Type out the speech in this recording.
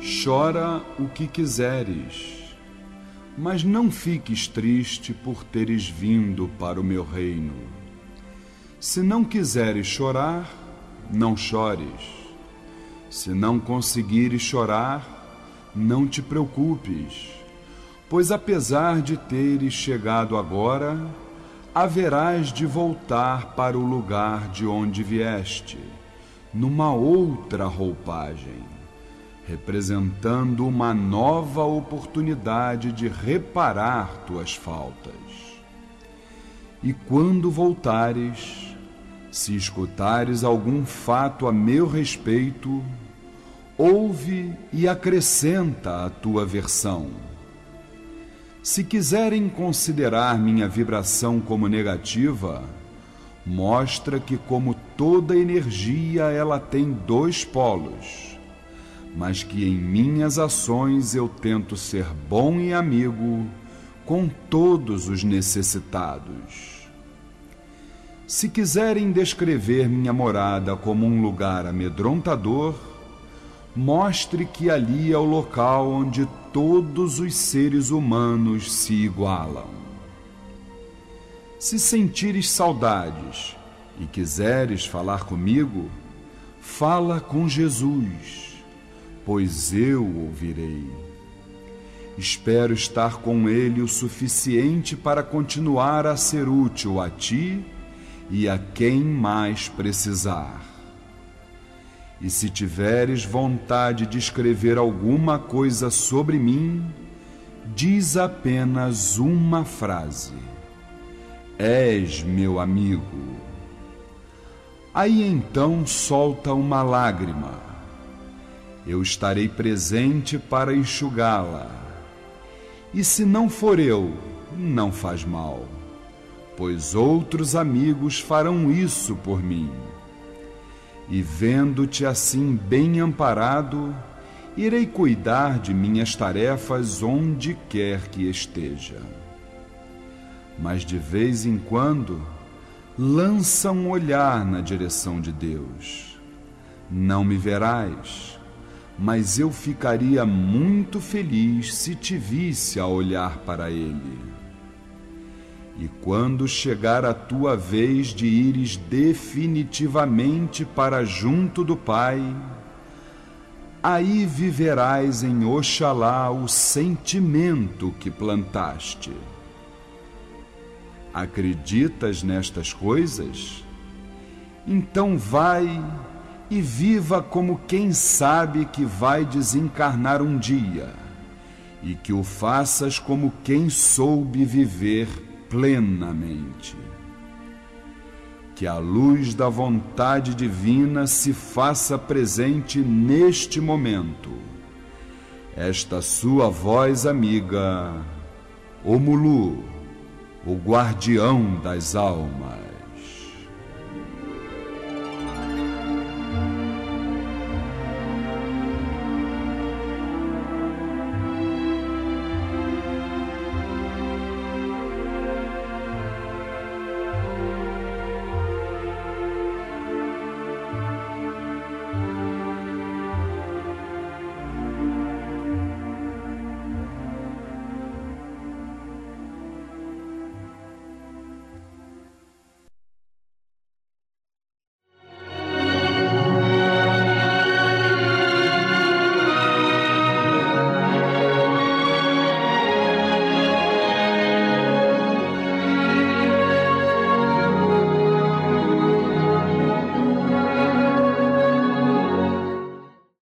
Chora o que quiseres, mas não fiques triste por teres vindo para o meu reino. Se não quiseres chorar, não chores. Se não conseguires chorar, não te preocupes, pois apesar de teres chegado agora, haverás de voltar para o lugar de onde vieste, numa outra roupagem representando uma nova oportunidade de reparar tuas faltas. E quando voltares, se escutares algum fato a meu respeito, ouve e acrescenta a tua versão. Se quiserem considerar minha vibração como negativa, mostra que, como toda energia, ela tem dois polos mas que em minhas ações eu tento ser bom e amigo com todos os necessitados. Se quiserem descrever minha morada como um lugar amedrontador, mostre que ali é o local onde todos os seres humanos se igualam. Se sentires saudades e quiseres falar comigo, fala com Jesus pois eu ouvirei. Espero estar com ele o suficiente para continuar a ser útil a ti e a quem mais precisar. E se tiveres vontade de escrever alguma coisa sobre mim, diz apenas uma frase: És meu amigo. Aí então solta uma lágrima eu estarei presente para enxugá-la. E se não for eu, não faz mal, pois outros amigos farão isso por mim. E vendo-te assim bem amparado, irei cuidar de minhas tarefas onde quer que esteja. Mas de vez em quando, lança um olhar na direção de Deus. Não me verás mas eu ficaria muito feliz se te visse a olhar para ele. E quando chegar a tua vez de ires definitivamente para junto do Pai, aí viverás em Oxalá o sentimento que plantaste. Acreditas nestas coisas? Então vai e viva como quem sabe que vai desencarnar um dia, e que o faças como quem soube viver plenamente. Que a luz da vontade divina se faça presente neste momento. Esta sua voz amiga, o o guardião das almas.